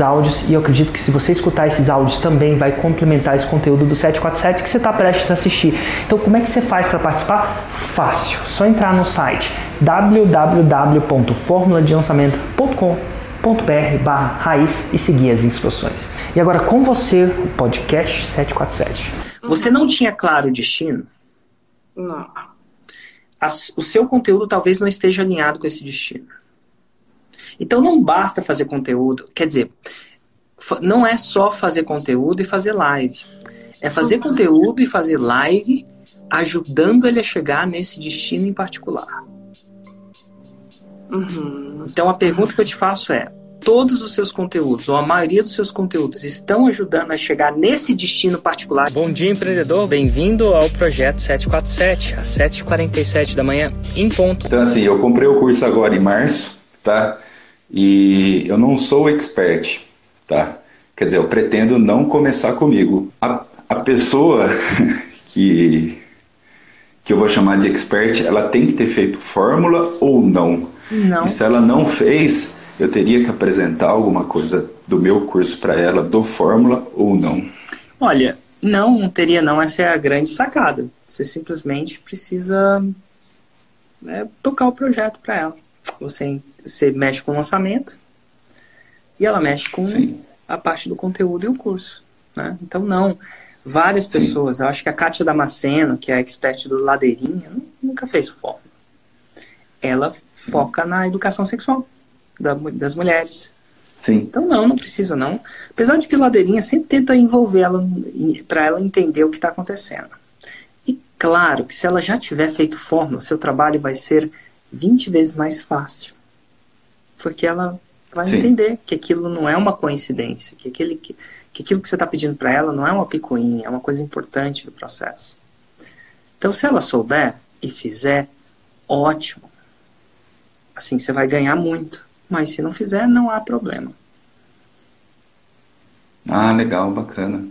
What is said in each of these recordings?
áudios e eu acredito que se você escutar esses áudios também vai complementar esse conteúdo do 747 que você está prestes a assistir. Então, como é que você faz para participar? Fácil, só entrar no site www.formuladelançamento.com.br barra raiz e seguir as instruções. E agora com você, o podcast 747. Você não tinha claro o destino? Não. As, o seu conteúdo talvez não esteja alinhado com esse destino. Então não basta fazer conteúdo, quer dizer, não é só fazer conteúdo e fazer live. É fazer uhum. conteúdo e fazer live ajudando ele a chegar nesse destino em particular. Uhum. Então a pergunta que eu te faço é: todos os seus conteúdos, ou a maioria dos seus conteúdos, estão ajudando a chegar nesse destino particular. Bom dia, empreendedor. Bem-vindo ao projeto 747, às 7h47 da manhã, em ponto. Então, assim, eu comprei o curso agora em março, tá? E eu não sou expert, tá? Quer dizer, eu pretendo não começar comigo. A, a pessoa que, que eu vou chamar de expert, ela tem que ter feito fórmula ou não? Não. E se ela não fez, eu teria que apresentar alguma coisa do meu curso para ela, do Fórmula ou não? Olha, não, não teria não. Essa é a grande sacada. Você simplesmente precisa né, tocar o projeto para ela. Você, você mexe com o lançamento e ela mexe com Sim. a parte do conteúdo e o curso. Né? Então, não. Várias Sim. pessoas, eu acho que a Kátia Damasceno, que é a expert do Ladeirinha, nunca fez o fórmula. Ela foca na educação sexual da, das mulheres. Sim. Então não, não precisa não. Apesar de que Ladeirinha sempre tenta envolver ela para ela entender o que está acontecendo. E claro que se ela já tiver feito fórmula, seu trabalho vai ser 20 vezes mais fácil. Porque ela vai Sim. entender que aquilo não é uma coincidência, que, aquele, que, que aquilo que você está pedindo para ela não é uma picuinha, é uma coisa importante do processo. Então, se ela souber e fizer, ótimo. Assim, você vai ganhar muito. Mas se não fizer, não há problema. Ah, legal, bacana.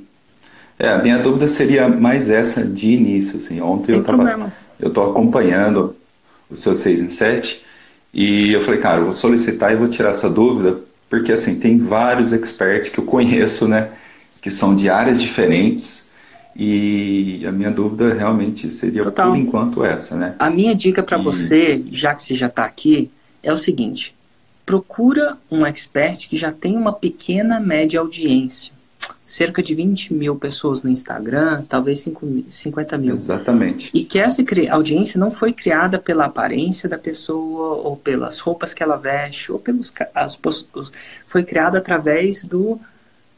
É, a minha dúvida seria mais essa de início, assim. Ontem Tem eu tava, eu estou acompanhando o seu 6 em 7 e eu falei, cara, eu vou solicitar e vou tirar essa dúvida, porque assim, tem vários experts que eu conheço, né, que são de áreas diferentes e a minha dúvida realmente seria Total. por enquanto essa, né? A minha dica para e... você, já que você já está aqui, é o seguinte: procura um expert que já tem uma pequena média audiência. Cerca de 20 mil pessoas no Instagram, talvez 5, 50 mil. Exatamente. E que essa audiência não foi criada pela aparência da pessoa, ou pelas roupas que ela veste, ou pelos. As, foi criada através do,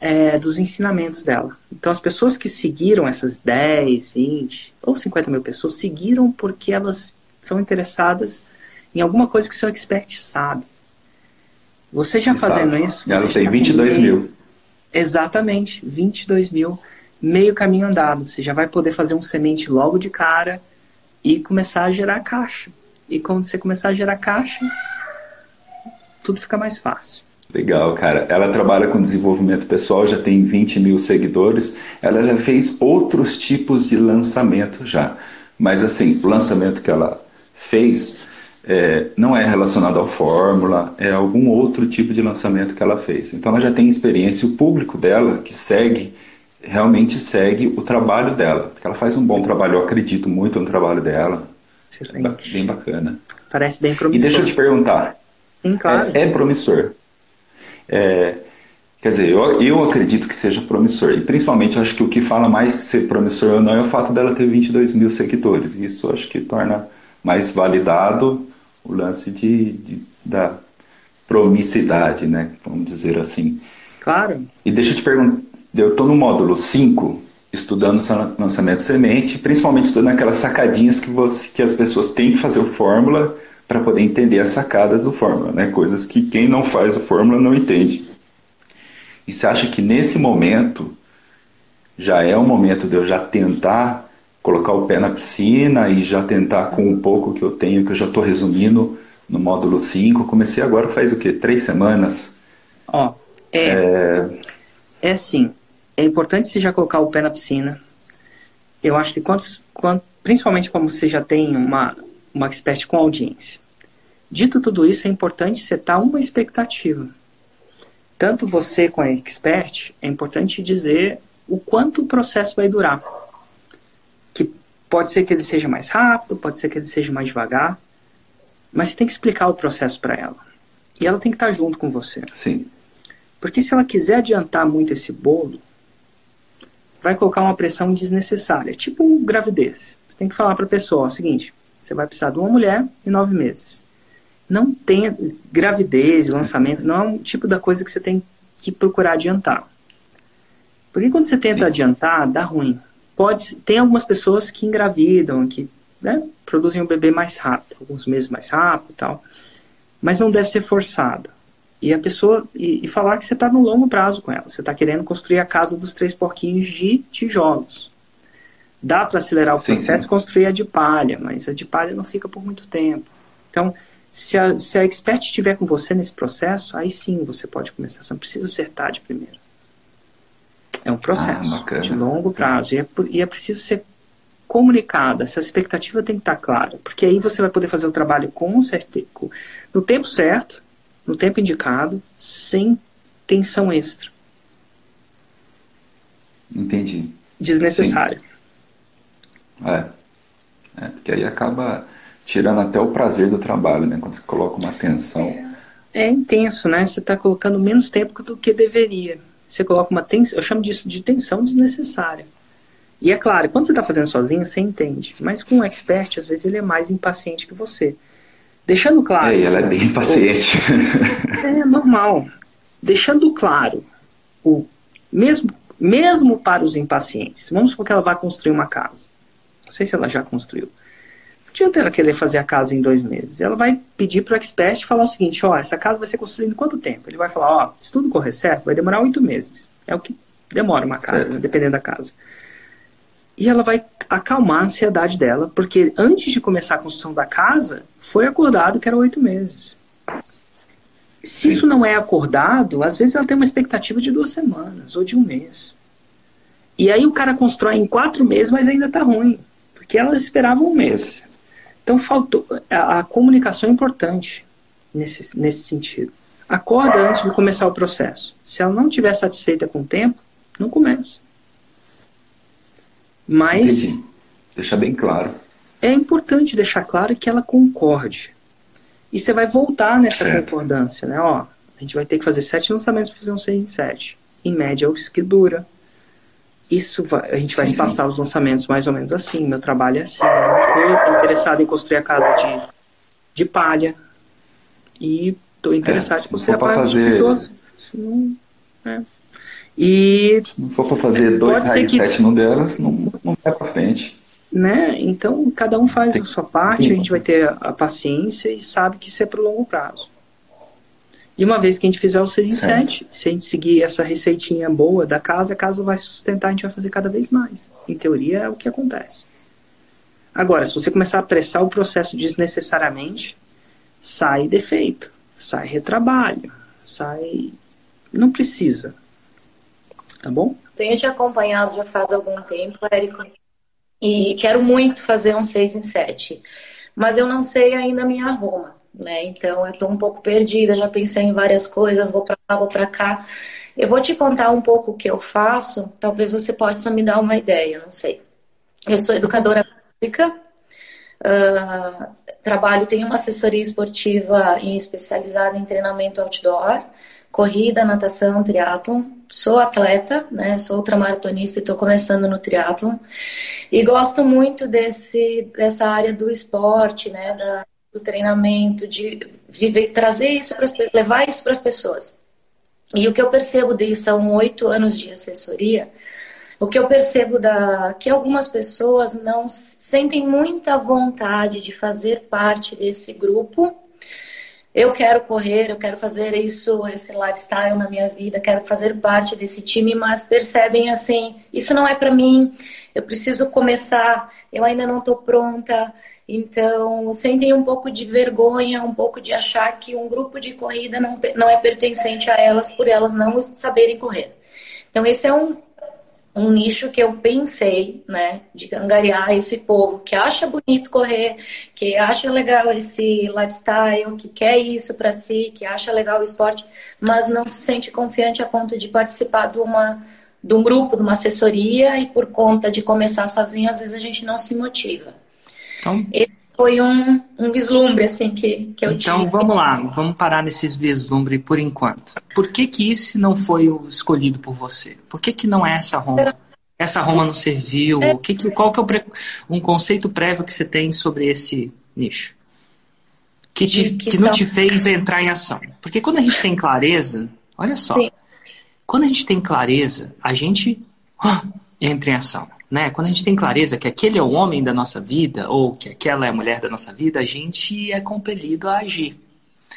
é, dos ensinamentos dela. Então, as pessoas que seguiram essas 10, 20 ou 50 mil pessoas, seguiram porque elas são interessadas em alguma coisa que o seu expert sabe. Você já fazendo isso. Ela tem tá 22 meio, mil. Exatamente, 22 mil, meio caminho andado. Você já vai poder fazer um semente logo de cara e começar a gerar caixa. E quando você começar a gerar caixa, tudo fica mais fácil. Legal, cara. Ela trabalha com desenvolvimento pessoal, já tem 20 mil seguidores. Ela já fez outros tipos de lançamento já. Mas assim, o lançamento que ela fez é, não é relacionado ao Fórmula, é algum outro tipo de lançamento que ela fez. Então ela já tem experiência, o público dela que segue, realmente segue o trabalho dela. Porque ela faz um bom trabalho, eu acredito muito no trabalho dela. Excelente. Bem bacana. Parece bem promissor. E deixa eu te perguntar. Sim, claro. É, é promissor. É, quer dizer, eu, eu acredito que seja promissor. E principalmente acho que o que fala mais ser promissor ou não é o fato dela ter 22 mil seguidores. Isso acho que torna mais validado o lance de, de, da promicidade, né? Vamos dizer assim. Claro. E deixa eu te perguntar, eu estou no módulo 5, estudando lançamento semente, principalmente estudando aquelas sacadinhas que, você, que as pessoas têm que fazer o fórmula para poder entender as sacadas do fórmula, né? Coisas que quem não faz o fórmula não entende. E você acha que nesse momento já é o momento de eu já tentar colocar o pé na piscina e já tentar com o pouco que eu tenho, que eu já estou resumindo no módulo 5. Comecei agora faz o quê? Três semanas? Ó, é, é... é assim, é importante você já colocar o pé na piscina. Eu acho que quantos, quantos principalmente como você já tem uma, uma expert com audiência. Dito tudo isso, é importante setar uma expectativa. Tanto você com a expert, é importante dizer o quanto o processo vai durar. Pode ser que ele seja mais rápido, pode ser que ele seja mais devagar, mas você tem que explicar o processo para ela. E ela tem que estar junto com você. Sim. Porque se ela quiser adiantar muito esse bolo, vai colocar uma pressão desnecessária, tipo gravidez. Você tem que falar para a pessoa o seguinte: você vai precisar de uma mulher em nove meses. Não tem gravidez, lançamento, não é um tipo da coisa que você tem que procurar adiantar. Porque quando você tenta Sim. adiantar, dá ruim. Pode, tem algumas pessoas que engravidam, que né, produzem o bebê mais rápido, alguns meses mais rápido e tal. Mas não deve ser forçada. E a pessoa. E, e falar que você está no longo prazo com ela. Você está querendo construir a casa dos três porquinhos de tijolos. Dá para acelerar o sim, processo e construir a de palha, mas a de palha não fica por muito tempo. Então, se a, se a expert estiver com você nesse processo, aí sim você pode começar. Você não precisa acertar de primeira. É um processo ah, de longo prazo. E é, e é preciso ser comunicada. Essa expectativa tem que estar clara. Porque aí você vai poder fazer o trabalho com certeza, no tempo certo, no tempo indicado, sem tensão extra. Entendi. Desnecessário. Sim. É. é. Porque aí acaba tirando até o prazer do trabalho, né? Quando você coloca uma tensão. É, é intenso, né? Você está colocando menos tempo do que deveria. Você coloca uma tensão, eu chamo disso de tensão desnecessária. E é claro, quando você está fazendo sozinho, você entende. Mas com um expert, às vezes ele é mais impaciente que você. Deixando claro. É, ela é bem impaciente. É normal. Deixando claro, o mesmo, mesmo para os impacientes, vamos supor que ela vai construir uma casa. Não sei se ela já construiu. Não adianta ela querer fazer a casa em dois meses. Ela vai pedir para o expert falar o seguinte: ó, essa casa vai ser construída em quanto tempo? Ele vai falar: ó, se tudo correr certo, vai demorar oito meses. É o que demora uma casa, né, dependendo da casa. E ela vai acalmar a ansiedade dela, porque antes de começar a construção da casa, foi acordado que era oito meses. Se isso não é acordado, às vezes ela tem uma expectativa de duas semanas ou de um mês. E aí o cara constrói em quatro meses, mas ainda está ruim porque elas esperavam um mês. Então faltou a, a comunicação é importante nesse, nesse sentido. Acorda antes de começar o processo. Se ela não estiver satisfeita com o tempo, não começa. Mas Entendi. deixar bem claro. É importante deixar claro que ela concorde. E você vai voltar nessa certo. concordância, né? Ó, a gente vai ter que fazer sete lançamentos para fazer um 6 em 7. Em média, é o que dura. Isso vai, a gente vai sim, passar os lançamentos mais ou menos assim. Meu trabalho é assim. Eu estou interessado em construir a casa de, de palha. E estou interessado é, em construir a casa fazer... de. Não, é. E se não for para fazer dois reais que... delas, não, não vai para frente. Né? Então, cada um faz Tem... a sua parte, a gente vai ter a paciência e sabe que isso é para o longo prazo. E uma vez que a gente fizer o 6 em 7, se a gente seguir essa receitinha boa da casa, a casa vai sustentar, a gente vai fazer cada vez mais. Em teoria é o que acontece. Agora, se você começar a apressar o processo desnecessariamente, sai defeito, sai retrabalho, sai. Não precisa. Tá bom? Tenho te acompanhado já faz algum tempo, Érico, e quero muito fazer um 6 em 7. Mas eu não sei ainda a minha Roma né? Então eu estou um pouco perdida, já pensei em várias coisas, vou para lá, vou para cá. Eu vou te contar um pouco o que eu faço, talvez você possa me dar uma ideia, não sei. Eu sou educadora física, uh, trabalho, tenho uma assessoria esportiva especializada em treinamento outdoor, corrida, natação, triatlon. Sou atleta, né? Sou ultramaratonista e estou começando no triatlon. E gosto muito desse, dessa área do esporte, né? Da, do treinamento, de viver, trazer isso para levar isso para as pessoas. E o que eu percebo disso são oito anos de assessoria. O que eu percebo da que algumas pessoas não sentem muita vontade de fazer parte desse grupo, eu quero correr, eu quero fazer isso, esse lifestyle na minha vida, quero fazer parte desse time, mas percebem assim, isso não é para mim, eu preciso começar, eu ainda não estou pronta. Então, sentem um pouco de vergonha, um pouco de achar que um grupo de corrida não, não é pertencente a elas por elas não saberem correr. Então, esse é um, um nicho que eu pensei, né, de angariar esse povo que acha bonito correr, que acha legal esse lifestyle, que quer isso para si, que acha legal o esporte, mas não se sente confiante a ponto de participar de uma de um grupo, de uma assessoria e por conta de começar sozinho, às vezes a gente não se motiva. Então, Esse foi um, um vislumbre assim que, que eu então, tive. Então vamos lá, vamos parar nesse vislumbre por enquanto. Por que que esse não foi o escolhido por você? Por que que não é essa Roma? Essa Roma não serviu? O que que, qual que é pre, um conceito prévio que você tem sobre esse nicho? Que, te, que, que não te fez entrar em ação? Porque quando a gente tem clareza, olha só, Sim. quando a gente tem clareza, a gente oh, entra em ação. Né? Quando a gente tem clareza que aquele é o homem da nossa vida ou que aquela é a mulher da nossa vida, a gente é compelido a agir.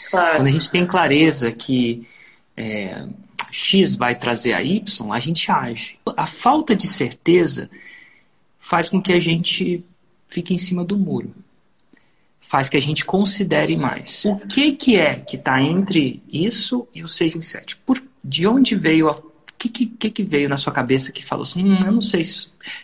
Claro. Quando a gente tem clareza que é, X vai trazer a Y, a gente age. A falta de certeza faz com que a gente fique em cima do muro. Faz que a gente considere mais. O que, que é que está entre isso e o 6 em 7? Por, de onde veio a que, que, que, veio na sua cabeça que falou assim, hum, eu não sei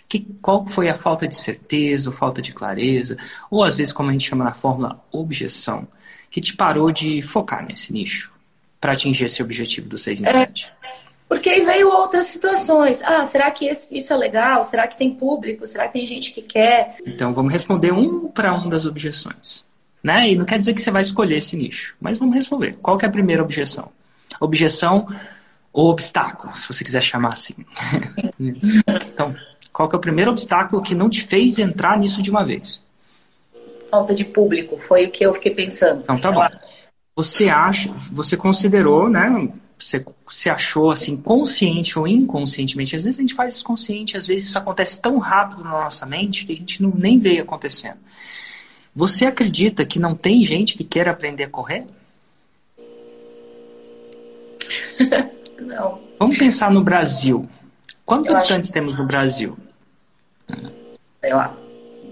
que, qual foi a falta de certeza, ou falta de clareza, ou às vezes como a gente chama na fórmula objeção, que te parou de focar nesse nicho para atingir esse objetivo do 6 em 7? É, porque aí veio outras situações. Ah, será que esse, isso é legal? Será que tem público? Será que tem gente que quer? Então vamos responder um para um das objeções. Né? E não quer dizer que você vai escolher esse nicho, mas vamos resolver. Qual é a primeira objeção? Objeção ou obstáculo, se você quiser chamar assim. então, qual que é o primeiro obstáculo que não te fez entrar nisso de uma vez? Falta de público, foi o que eu fiquei pensando. Então tá bom. Você acha, você considerou, né? Você, você achou assim, consciente ou inconscientemente, às vezes a gente faz isso consciente, às vezes isso acontece tão rápido na nossa mente que a gente não, nem vê acontecendo. Você acredita que não tem gente que quer aprender a correr? Não. Vamos pensar no Brasil. Quantos eu habitantes acho... temos no Brasil? Sei lá,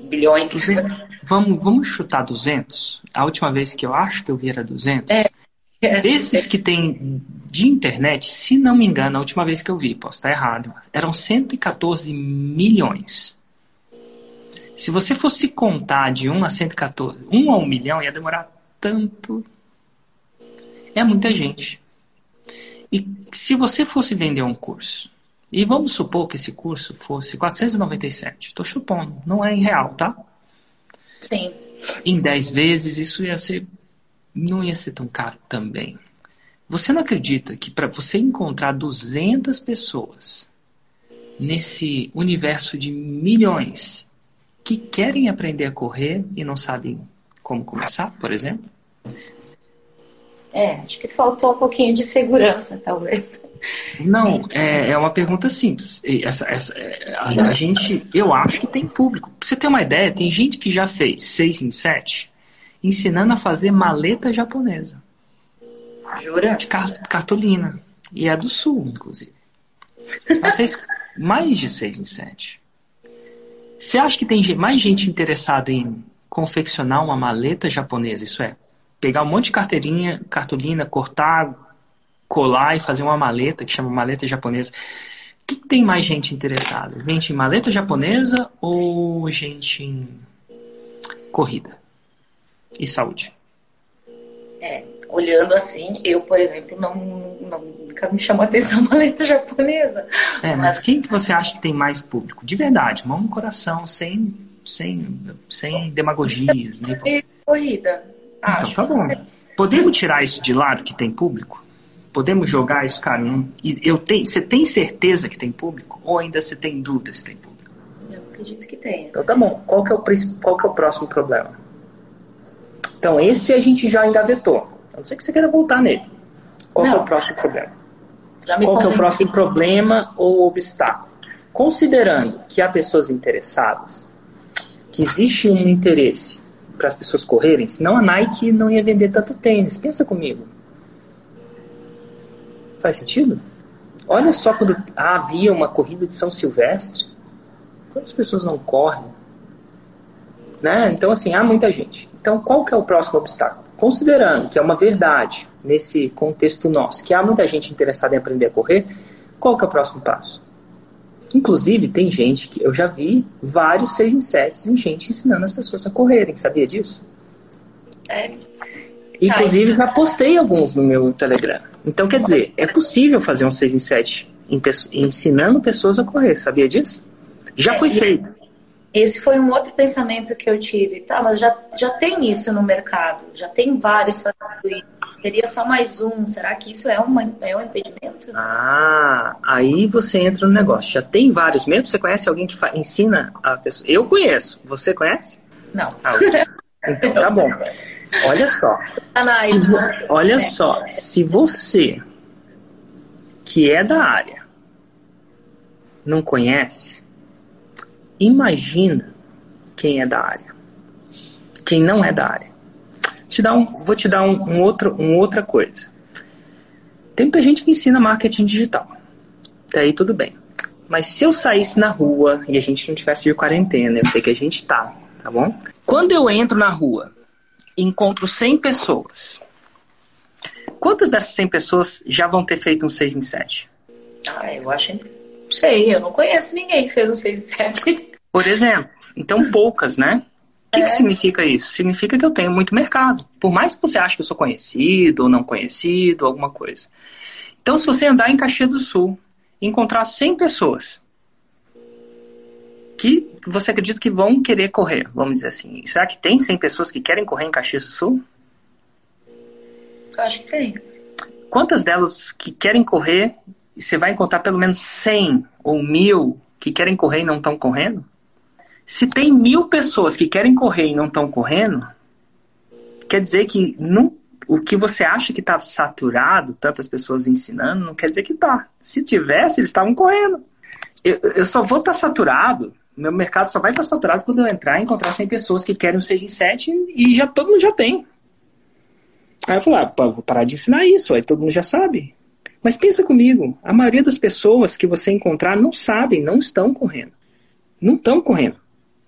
bilhões. Vamos, vamos chutar 200? A última vez que eu acho que eu vi era 200. É. Desses que tem de internet, se não me engano, a última vez que eu vi, posso estar errado, eram 114 milhões. Se você fosse contar de 1 a 114, 1 a 1 milhão, ia demorar tanto. É muita gente. E se você fosse vender um curso, e vamos supor que esse curso fosse 497, estou chupando, não é em real, tá? Sim. Em 10 vezes isso ia ser, não ia ser tão caro também. Você não acredita que para você encontrar 200 pessoas nesse universo de milhões que querem aprender a correr e não sabem como começar, por exemplo? É, acho que faltou um pouquinho de segurança, talvez. Não, é, é uma pergunta simples. Essa, essa, é, a, a, gente, eu acho que tem público. Pra você ter uma ideia, tem gente que já fez 6 em 7 ensinando a fazer maleta japonesa. Jura? De cartolina. E é do sul, inclusive. Ela fez mais de 6 em 7. Você acha que tem mais gente interessada em confeccionar uma maleta japonesa? Isso é, pegar um monte de carteirinha, cartolina, cortar, colar e fazer uma maleta que chama maleta japonesa. O que, que tem mais gente interessada? Gente em maleta japonesa ou gente em corrida e saúde? É, olhando assim, eu, por exemplo, não, não nunca me chamou a atenção maleta japonesa. É, mas quem que você acha que tem mais público? De verdade, mão no coração, sem, sem, sem demagogias. Né? Corrida. Acho. Então tá bom. Podemos tirar isso de lado que tem público? Podemos jogar isso, cara? Não, eu tenho, você tem certeza que tem público? Ou ainda você tem dúvida se tem público? Eu acredito que tem. Então tá bom. Qual que é o, qual que é o próximo problema? Então esse a gente já engavetou. A não ser que você queira voltar nele. Qual é o próximo problema? Qual que é o próximo problema ou obstáculo? Considerando que há pessoas interessadas, que existe um interesse para as pessoas correrem? Senão a Nike não ia vender tanto tênis. Pensa comigo. Faz sentido? Olha só quando havia uma corrida de São Silvestre. Quantas pessoas não correm? Né? Então, assim, há muita gente. Então, qual que é o próximo obstáculo? Considerando que é uma verdade nesse contexto nosso, que há muita gente interessada em aprender a correr, qual que é o próximo passo? Inclusive, tem gente que eu já vi vários 6 em 7 em gente ensinando as pessoas a correrem. Sabia disso? É. Inclusive, já postei alguns no meu Telegram. Então, quer dizer, é possível fazer um 6 em 7 ensinando pessoas a correr. Sabia disso? Já foi feito. Esse foi um outro pensamento que eu tive. Tá, mas já, já tem isso no mercado. Já tem vários fazendo isso Seria só mais um. Será que isso é, uma, é um impedimento? Ah, aí você entra no negócio. Já tem vários mesmo? Você conhece alguém que ensina a pessoa? Eu conheço. Você conhece? Não. Ah, então tá bom. Olha só. Se, olha só. Se você, que é da área, não conhece, imagina quem é da área. Quem não é da área. Te dar um, vou te dar um, um outro, uma outra coisa. Tem muita gente que ensina marketing digital. Até aí tudo bem. Mas se eu saísse na rua e a gente não tivesse de quarentena, eu sei que a gente tá, tá bom? Quando eu entro na rua e encontro 100 pessoas, quantas dessas 100 pessoas já vão ter feito um 6 em 7? Ah, eu acho. Não sei, eu não conheço ninguém que fez um 6 em 7. Por exemplo. Então, poucas, né? O que, é. que significa isso? Significa que eu tenho muito mercado. Por mais que você ache que eu sou conhecido ou não conhecido, alguma coisa. Então, se você andar em Caxias do Sul e encontrar 100 pessoas que você acredita que vão querer correr, vamos dizer assim. Será que tem 100 pessoas que querem correr em Caxias do Sul? Eu acho que tem. Quantas delas que querem correr, você vai encontrar pelo menos 100 ou mil que querem correr e não estão correndo? Se tem mil pessoas que querem correr e não estão correndo, quer dizer que não, o que você acha que está saturado, tantas pessoas ensinando, não quer dizer que está. Se tivesse, eles estavam correndo. Eu, eu, só vou estar tá saturado, meu mercado só vai estar tá saturado quando eu entrar e encontrar 100 pessoas que querem um 6 em 7 e já todo mundo já tem. Aí eu falei, ah, vou parar de ensinar isso, aí todo mundo já sabe. Mas pensa comigo, a maioria das pessoas que você encontrar não sabem, não estão correndo. Não estão correndo.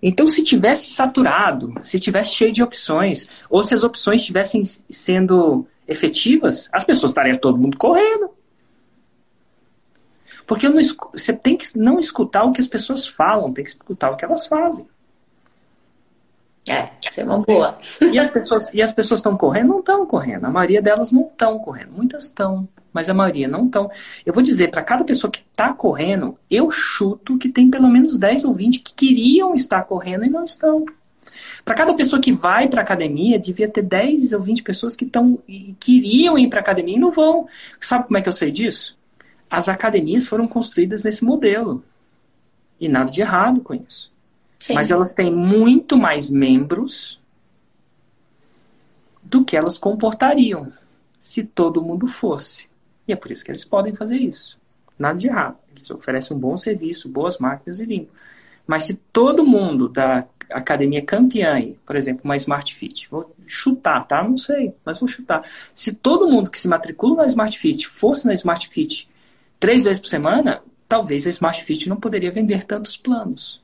Então, se tivesse saturado, se tivesse cheio de opções, ou se as opções estivessem sendo efetivas, as pessoas estariam todo mundo correndo. Porque não, você tem que não escutar o que as pessoas falam, tem que escutar o que elas fazem. É, isso é uma boa. E as pessoas e as pessoas estão correndo? Não estão correndo. A maioria delas não estão correndo. Muitas estão mas a maioria não estão. Eu vou dizer, para cada pessoa que está correndo, eu chuto que tem pelo menos 10 ou 20 que queriam estar correndo e não estão. Para cada pessoa que vai para academia, devia ter 10 ou 20 pessoas que estão e queriam ir para academia e não vão. Sabe como é que eu sei disso? As academias foram construídas nesse modelo. E nada de errado com isso. Sim. Mas elas têm muito mais membros do que elas comportariam se todo mundo fosse. E é por isso que eles podem fazer isso. Nada de errado. Eles oferecem um bom serviço, boas máquinas e limpo. Mas se todo mundo da academia campeã, por exemplo, uma Smart Fit, vou chutar, tá? Não sei, mas vou chutar. Se todo mundo que se matricula na Smart Fit fosse na Smart Fit três vezes por semana, talvez a Smart Fit não poderia vender tantos planos.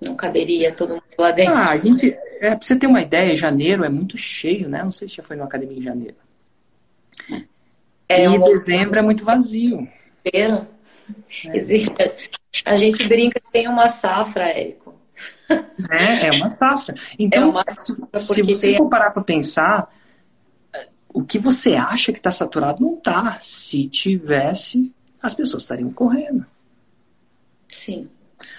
Não caberia todo mundo lá dentro. Ah, a gente, é, pra você ter uma ideia, janeiro é muito cheio, né? Não sei se já foi numa academia em janeiro. É e um... dezembro é muito vazio. É. Existe. A gente brinca que tem uma safra, Érico. É, é uma safra. Então, é uma safra se você tem... for parar para pensar, o que você acha que está saturado não está. Se tivesse, as pessoas estariam correndo. Sim.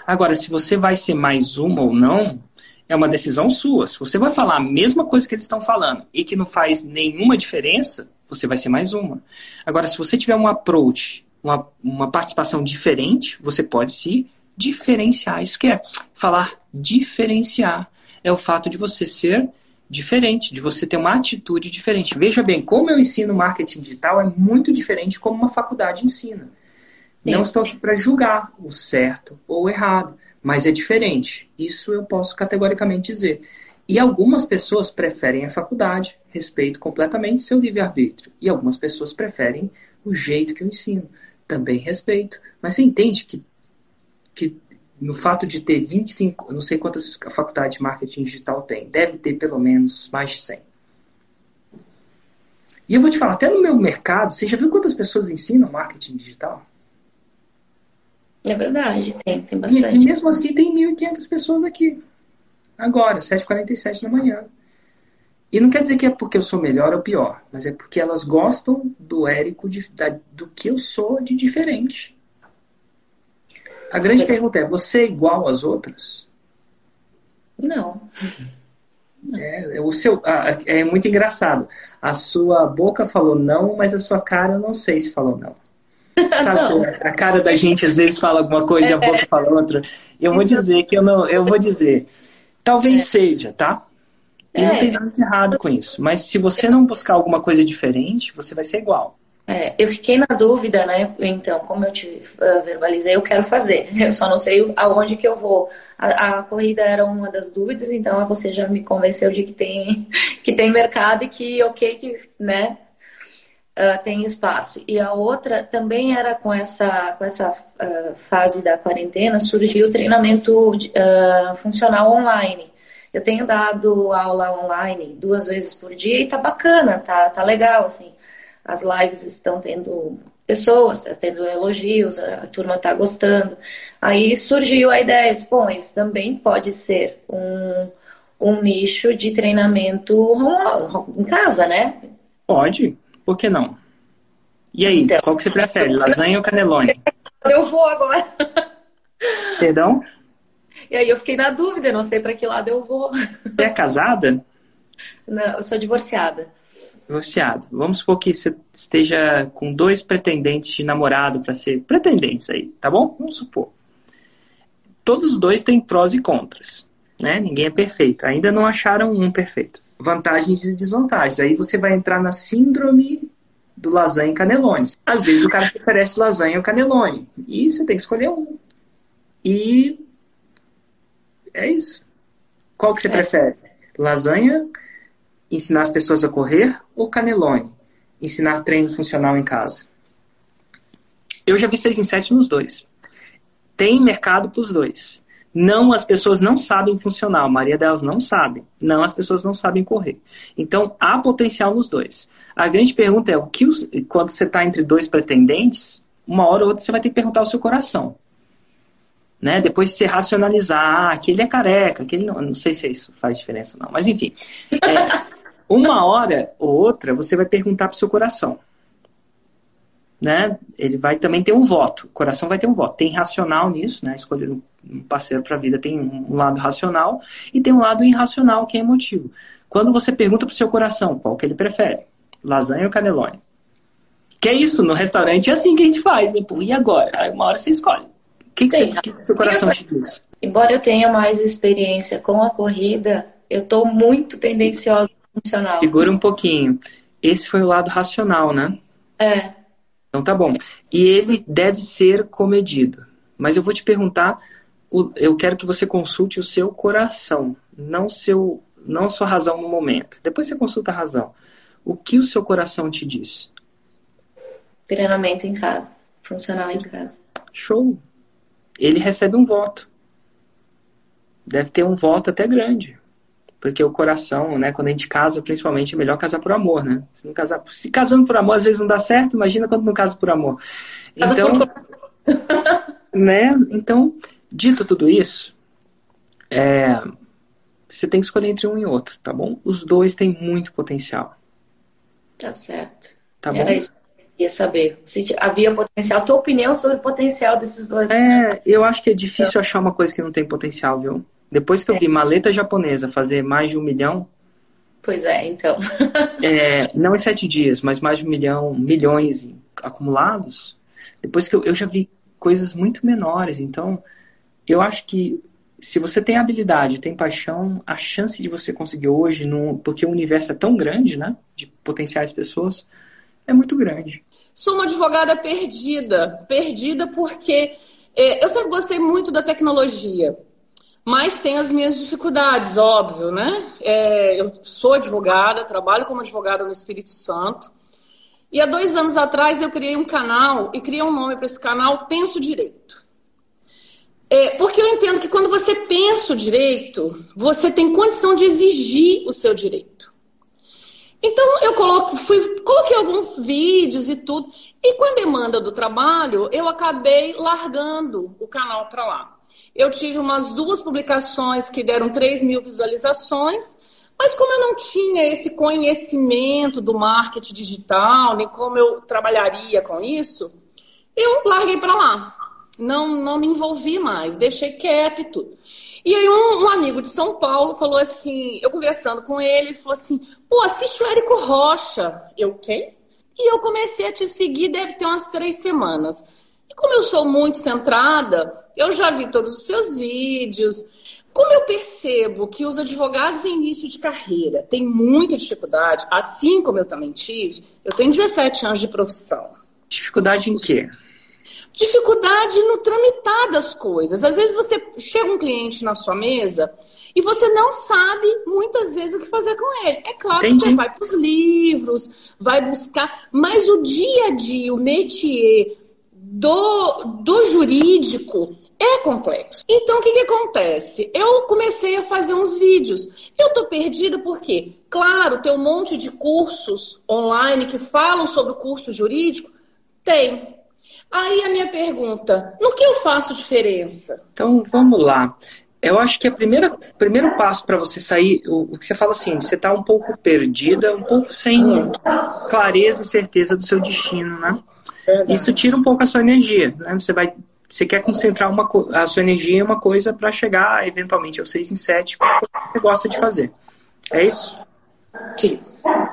Agora, se você vai ser mais uma ou não, é uma decisão sua. Se você vai falar a mesma coisa que eles estão falando e que não faz nenhuma diferença, você vai ser mais uma. Agora, se você tiver um approach, uma, uma participação diferente, você pode se diferenciar. Isso que é falar diferenciar. É o fato de você ser diferente, de você ter uma atitude diferente. Veja bem, como eu ensino marketing digital é muito diferente como uma faculdade ensina. Sim. Não estou aqui para julgar o certo ou o errado, mas é diferente. Isso eu posso categoricamente dizer. E algumas pessoas preferem a faculdade, respeito completamente seu livre-arbítrio. E algumas pessoas preferem o jeito que eu ensino, também respeito. Mas você entende que, que no fato de ter 25, não sei quantas a faculdade de marketing digital tem, deve ter pelo menos mais de 100. E eu vou te falar, até no meu mercado, você já viu quantas pessoas ensinam marketing digital? É verdade, tem, tem bastante. E, e mesmo assim tem 1.500 pessoas aqui. Agora, 7h47 da manhã. E não quer dizer que é porque eu sou melhor ou pior, mas é porque elas gostam do Érico, de, da, do que eu sou de diferente. A grande pergunta é: você é igual às outras? Não. É, é o seu, é muito engraçado. A sua boca falou não, mas a sua cara eu não sei se falou não. Sabe, a cara da gente às vezes fala alguma coisa e a boca fala outra. Eu vou dizer que eu não, eu vou dizer. Talvez é. seja, tá? E é. não tem nada de errado com isso. Mas se você não buscar alguma coisa diferente, você vai ser igual. É, eu fiquei na dúvida, né? Então, como eu te uh, verbalizei, eu quero fazer. Eu só não sei aonde que eu vou. A, a, corrida era uma das dúvidas, então você já me convenceu de que tem, que tem mercado e que ok, que né, uh, tem espaço. E a outra também era com essa, com essa uh, fase da quarentena, surgiu o treinamento funcional online. Eu tenho dado aula online duas vezes por dia e tá bacana, tá, tá legal, assim as lives estão tendo pessoas, está tendo elogios, a turma está gostando. Aí surgiu a ideia, bom, isso também pode ser um, um nicho de treinamento em casa, né? Pode, por que não? E aí, então, qual que você prefere, lasanha ou canelone? Eu vou agora. Perdão? E aí eu fiquei na dúvida, não sei para que lado eu vou. Você é casada? Não, eu sou divorciada divorciado. Vamos supor que você esteja com dois pretendentes de namorado para ser pretendentes aí, tá bom? Vamos supor. Todos os dois têm prós e contras, né? Ninguém é perfeito. Ainda não acharam um perfeito. Vantagens e desvantagens. Aí você vai entrar na síndrome do lasanha e canelone. Às vezes o cara oferece lasanha ou canelone. E você tem que escolher um. E é isso. Qual que você é. prefere? Lasanha ensinar as pessoas a correr ou Canelone, ensinar treino funcional em casa? Eu já vi 6 em 7 nos dois. Tem mercado para os dois. Não, as pessoas não sabem funcional, a maioria delas não sabem. Não, as pessoas não sabem correr. Então, há potencial nos dois. A grande pergunta é, o que os, quando você está entre dois pretendentes, uma hora ou outra você vai ter que perguntar ao seu coração. Né? Depois você racionalizar, ah, aquele é careca, aquele não, não sei se isso faz diferença ou não, mas enfim. É, uma hora ou outra, você vai perguntar para o seu coração. Né? Ele vai também ter um voto. O coração vai ter um voto. Tem racional nisso, né? Escolher um parceiro para a vida tem um lado racional e tem um lado irracional, que é emotivo. Quando você pergunta para o seu coração qual que ele prefere, lasanha ou canelone? Que é isso, no restaurante é assim que a gente faz, né? Pô, e agora? Aí uma hora você escolhe. O que, que, você, que, que seu coração te diz? Embora eu tenha mais experiência com a corrida, eu estou muito tendenciosa funcional. Segura um pouquinho. Esse foi o lado racional, né? É. Então tá bom. E ele deve ser comedido. Mas eu vou te perguntar, eu quero que você consulte o seu coração, não seu, não sua razão no momento. Depois você consulta a razão. O que o seu coração te diz? Treinamento em casa, funcional em casa. Show. Ele recebe um voto. Deve ter um voto até grande. Porque o coração, né, quando a gente casa, principalmente, é melhor casar por amor, né? Se, não casar, se casando por amor, às vezes não dá certo, imagina quando não casa por amor. Então, né? Então, dito tudo isso, é, você tem que escolher entre um e outro, tá bom? Os dois têm muito potencial. Tá certo. Tá Era bom? isso que eu queria saber. Se havia potencial, tua opinião sobre o potencial desses dois. É, eu acho que é difícil então. achar uma coisa que não tem potencial, viu? Depois que eu vi maleta japonesa fazer mais de um milhão. Pois é, então. é, não em sete dias, mas mais de um milhão, milhões acumulados. Depois que eu, eu já vi coisas muito menores. Então, eu acho que se você tem habilidade, tem paixão, a chance de você conseguir hoje, no, porque o universo é tão grande, né? De potenciais pessoas, é muito grande. Sou uma advogada perdida. Perdida porque é, eu sempre gostei muito da tecnologia. Mas tem as minhas dificuldades, óbvio, né? É, eu sou advogada, trabalho como advogada no Espírito Santo. E há dois anos atrás eu criei um canal e criei um nome para esse canal, Penso Direito. É, porque eu entendo que quando você pensa o direito, você tem condição de exigir o seu direito. Então eu coloco, fui, coloquei alguns vídeos e tudo. E com a demanda do trabalho, eu acabei largando o canal para lá. Eu tive umas duas publicações que deram 3 mil visualizações, mas como eu não tinha esse conhecimento do marketing digital, nem como eu trabalharia com isso, eu larguei para lá. Não, não me envolvi mais, deixei quieto e tudo. E aí um, um, amigo de São Paulo falou assim, eu conversando com ele, ele falou assim, pô, assiste o Érico Rocha. Eu, quem? E eu comecei a te seguir, deve ter umas três semanas. E como eu sou muito centrada, eu já vi todos os seus vídeos. Como eu percebo que os advogados em início de carreira têm muita dificuldade, assim como eu também tive, eu tenho 17 anos de profissão. Dificuldade em quê? Dificuldade no tramitar das coisas. Às vezes você chega um cliente na sua mesa e você não sabe muitas vezes o que fazer com ele. É claro Entendi. que você vai para os livros, vai buscar, mas o dia a dia, o métier do, do jurídico é complexo. Então, o que, que acontece? Eu comecei a fazer uns vídeos. Eu tô perdida porque, claro, tem um monte de cursos online que falam sobre o curso jurídico. Tem. Aí a minha pergunta, no que eu faço diferença? Então, vamos lá. Eu acho que o primeiro passo para você sair, o, o, que você fala assim, você está um pouco perdida, um pouco sem clareza e certeza do seu destino, né? Isso tira um pouco a sua energia, né? Você vai você quer concentrar uma, a sua energia em uma coisa para chegar eventualmente ao 6 em 7, como você gosta de fazer. É isso? Sim.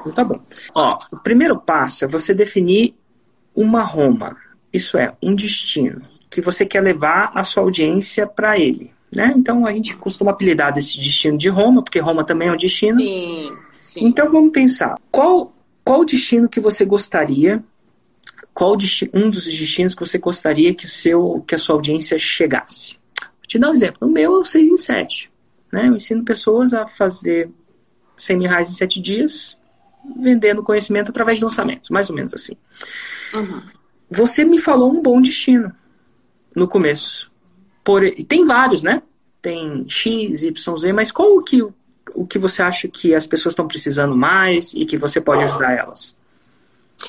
Então tá bom. Ó, o primeiro passo é você definir uma Roma. Isso é, um destino que você quer levar a sua audiência para ele. Né? Então a gente costuma apelidar desse destino de Roma, porque Roma também é um destino. Sim, sim. Então vamos pensar. Qual, qual destino que você gostaria qual um dos destinos que você gostaria que, seu, que a sua audiência chegasse? Vou te dar um exemplo. O meu é o 6 em 7. Né? Eu ensino pessoas a fazer 100 mil reais em 7 dias, vendendo conhecimento através de lançamentos, mais ou menos assim. Uhum. Você me falou um bom destino no começo. Por, tem vários, né? Tem X, Y, Z, mas qual o que, o que você acha que as pessoas estão precisando mais e que você pode ajudar elas?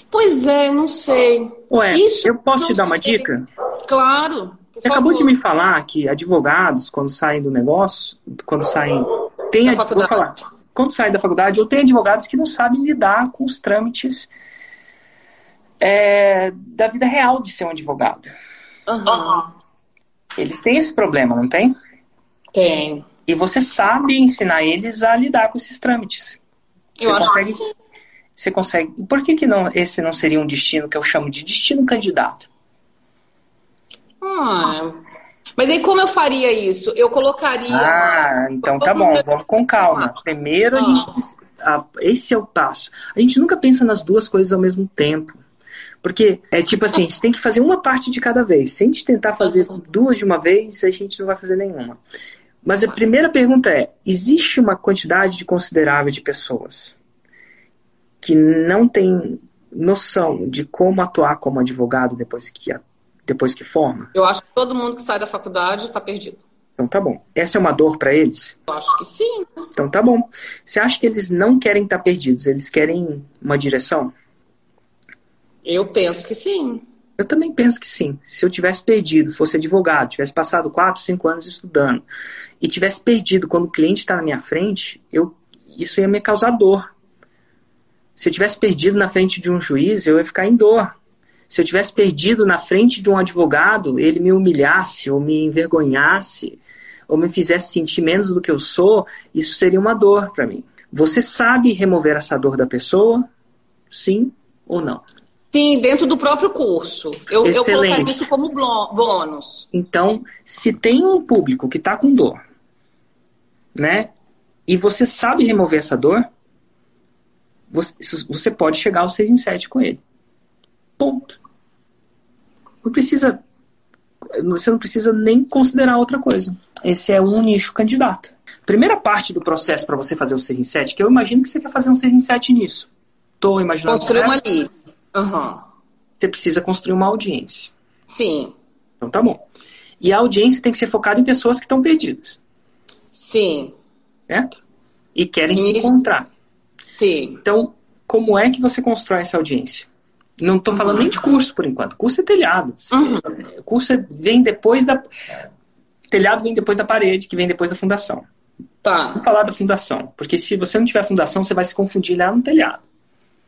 Pois é, não sei. Ué, Isso eu posso te dar uma sei. dica? Claro. Você favor. acabou de me falar que advogados, quando saem do negócio, quando saem. Tem ad... Vou falar. Quando saem da faculdade, ou tem advogados que não sabem lidar com os trâmites é, da vida real de ser um advogado. Uhum. Eles têm esse problema, não tem? Tem. E você sabe ensinar eles a lidar com esses trâmites. Eu você acho consegue... você consegue. Por que, que não, esse não seria um destino que eu chamo de destino candidato? Ah, mas aí como eu faria isso? Eu colocaria. Ah, então tá bom, vamos com calma. Primeiro a ah. gente. Ah, esse é o passo. A gente nunca pensa nas duas coisas ao mesmo tempo. Porque é tipo assim, a gente tem que fazer uma parte de cada vez. Se a gente tentar fazer duas de uma vez, a gente não vai fazer nenhuma. Mas a primeira pergunta é: existe uma quantidade de considerável de pessoas que não tem noção de como atuar como advogado depois que, depois que forma? Eu acho que todo mundo que sai da faculdade está perdido. Então tá bom. Essa é uma dor para eles? Eu acho que sim. Então tá bom. Você acha que eles não querem estar tá perdidos? Eles querem uma direção? Eu penso que sim. Eu também penso que sim. Se eu tivesse perdido, fosse advogado, tivesse passado 4, 5 anos estudando e tivesse perdido quando o cliente está na minha frente, eu, isso ia me causar dor. Se eu tivesse perdido na frente de um juiz, eu ia ficar em dor. Se eu tivesse perdido na frente de um advogado, ele me humilhasse ou me envergonhasse ou me fizesse sentir menos do que eu sou, isso seria uma dor para mim. Você sabe remover essa dor da pessoa? Sim ou não? Sim, dentro do próprio curso. Eu, eu colocaria isso como bônus. Então, se tem um público que está com dor, né? E você sabe remover essa dor, você, você pode chegar ao 6 em 7 com ele. Ponto. Não precisa. Você não precisa nem considerar outra coisa. esse é um nicho candidato. Primeira parte do processo para você fazer o 6 em 7, que eu imagino que você quer fazer um 6 em 7 nisso. Estou imaginando. Construir uma ali. Uhum. Você precisa construir uma audiência. Sim. Então tá bom. E a audiência tem que ser focada em pessoas que estão perdidas. Sim. Certo? E querem Isso. se encontrar. Então, como é que você constrói essa audiência? Não estou falando nem de curso por enquanto. Curso é telhado. Uhum. Curso é- vem depois da. Telhado vem depois da parede, que vem depois da fundação. Tá, Vamos falar da fundação. Porque se você não tiver fundação, você vai se confundir lá no telhado.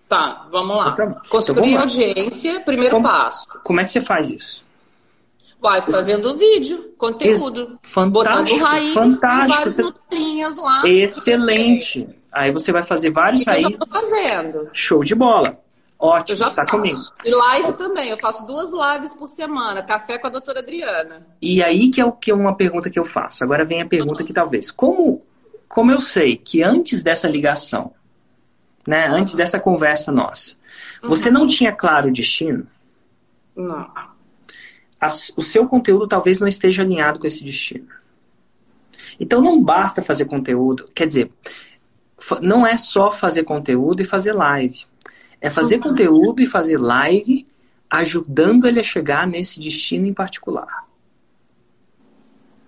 tá, vamos lá. Então, Construir vamos lá. audiência, primeiro Como- passo. Como é que você faz isso? Vai fazendo vídeo, conteúdo. Fantástico, Botando raiz fantástico. Você- notinhas lá. Excelente. Aí você vai fazer vários Isso eu já tô fazendo. Show de bola. Ótimo, já está faço. comigo. E live também. Eu faço duas lives por semana. Café com a doutora Adriana. E aí que é o que é uma pergunta que eu faço. Agora vem a pergunta que talvez. Como, como eu sei que antes dessa ligação, né, antes dessa conversa nossa, você Uhum. não tinha claro o destino, Não. as- o seu conteúdo talvez não esteja alinhado com esse destino. Então não basta fazer conteúdo, quer dizer, não é só fazer conteúdo e fazer live. É fazer conteúdo e fazer live ajudando ele a chegar nesse destino em particular.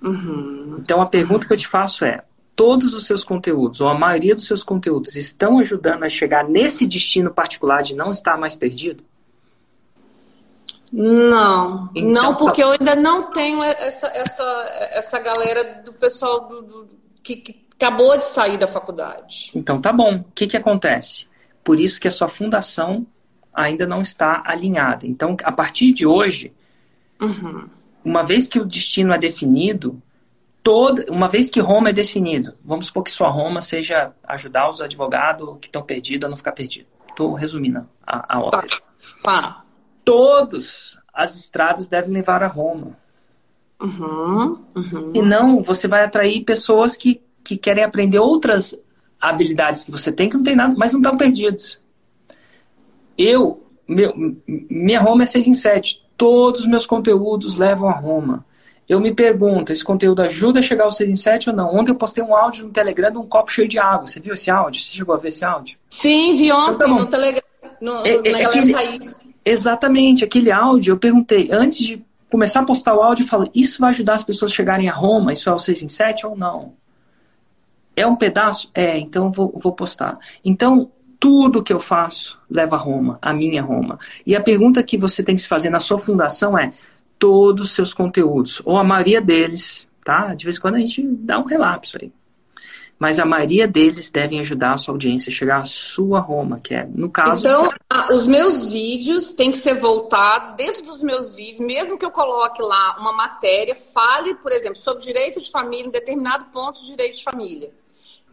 Uhum. Então a pergunta que eu te faço é: todos os seus conteúdos, ou a maioria dos seus conteúdos, estão ajudando a chegar nesse destino particular de não estar mais perdido? Não, Então, não, porque tá- eu ainda não tenho essa, essa, essa galera do pessoal do, do- que, que acabou de sair da faculdade. Então tá bom. O que, que acontece? Por isso que a sua fundação ainda não está alinhada. Então, a partir de hoje, Uhum. uma vez que o destino é definido, toda, uma vez que Roma é definido, vamos supor que sua Roma seja ajudar os advogados que estão perdidos a não ficar perdidos. Estou resumindo a, a Tá. ópera. Tá. Todas as estradas devem levar a Roma. Uhum. Uhum. Senão, você vai atrair pessoas que, que querem aprender outras habilidades que você tem que não tem nada, mas não estão perdidos. Eu, meu, minha Roma é 6 em 7. Todos os meus conteúdos levam a Roma. Eu me pergunto, esse conteúdo ajuda a chegar ao 6 em 7 ou não? Ontem eu postei um áudio no Telegram de um copo cheio de água. Você viu esse áudio? Você chegou a ver esse áudio? Sim, vi ontem Então tá no Telegram, no, É- é- aquele- Thaís. Exatamente, aquele áudio, eu perguntei, antes de começar a postar o áudio, eu falei, isso vai ajudar as pessoas a chegarem a Roma? Isso é o 6 em 7 ou não? É um pedaço? É, então vou, vou postar. Então, tudo que eu faço leva a Roma, a minha Roma. E a pergunta que você tem que se fazer na sua fundação é, todos os seus conteúdos, ou a maioria deles, tá? De vez em quando a gente dá um relapso aí. Mas a maioria deles devem ajudar a sua audiência a chegar à sua Roma, que é, no caso... Então, os meus vídeos têm que ser voltados, dentro dos meus vídeos, mesmo que eu coloque lá uma matéria, fale, por exemplo, sobre direito de família, em determinado ponto de direito de família.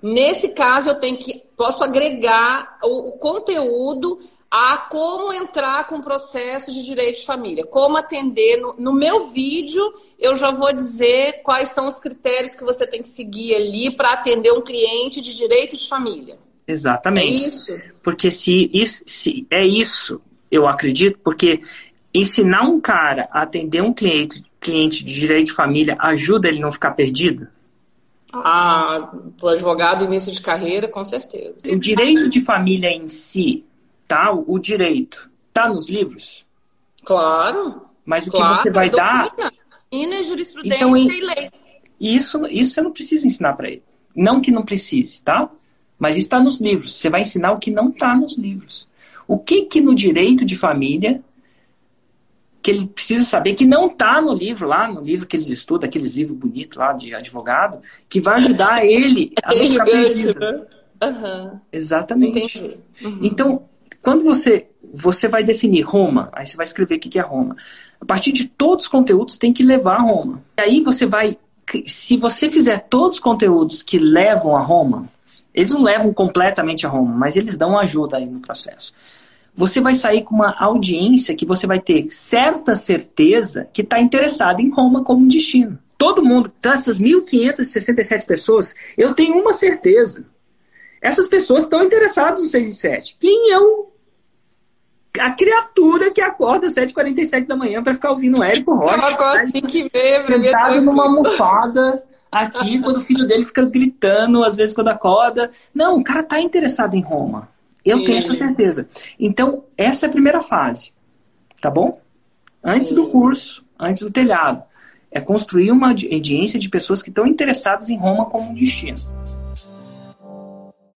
Nesse caso, eu tenho que posso agregar o, o conteúdo a como entrar com o processo de direito de família, como atender. No, no meu vídeo, eu já vou dizer quais são os critérios que você tem que seguir ali para atender um cliente de direito de família. É Exatamente. isso? Porque se, isso, se é isso, eu acredito, porque ensinar um cara a atender um cliente, cliente de direito de família ajuda ele não ficar perdido. Ah, para o advogado início de carreira, com certeza. O direito de família em si, tá? O direito tá nos livros, Claro. mas o que claro, você vai dar, doutrina. Jurisprudência Então, e lei. isso, isso você não precisa ensinar para ele. Não que não precise, tá? Mas está nos livros. Você vai ensinar o que não está nos livros. O que que no direito de família que ele precisa saber que não está no livro lá, no livro que eles estudam, aqueles livros bonitos lá de advogado, que vai ajudar ele a não ficar perdido. Aham, Exatamente. Uhum. Então, quando você você vai definir Roma, aí você vai escrever o que que é Roma. A partir de todos os conteúdos tem que levar a Roma. E aí você vai, se você fizer todos os conteúdos que levam a Roma, eles não levam completamente a Roma, mas eles dão ajuda aí no processo. Você vai sair com uma audiência que você vai ter certa certeza que está interessada em Roma como destino. Todo mundo, dessas 1.567 pessoas, eu tenho uma certeza. Essas pessoas estão interessadas no 6 e 7. Quem é o, a criatura que acorda às 7h47 da manhã para ficar ouvindo o Érico Rocha? Agora tem que ver, ver Sentado numa almofada, aqui quando o filho dele fica gritando, às vezes quando acorda. Não, o cara tá interessado em Roma. Eu Sim. tenho essa certeza. Então, essa é a primeira fase. Tá bom? Antes do curso, antes do telhado. É construir uma audiência de pessoas que estão interessadas em Roma como um destino.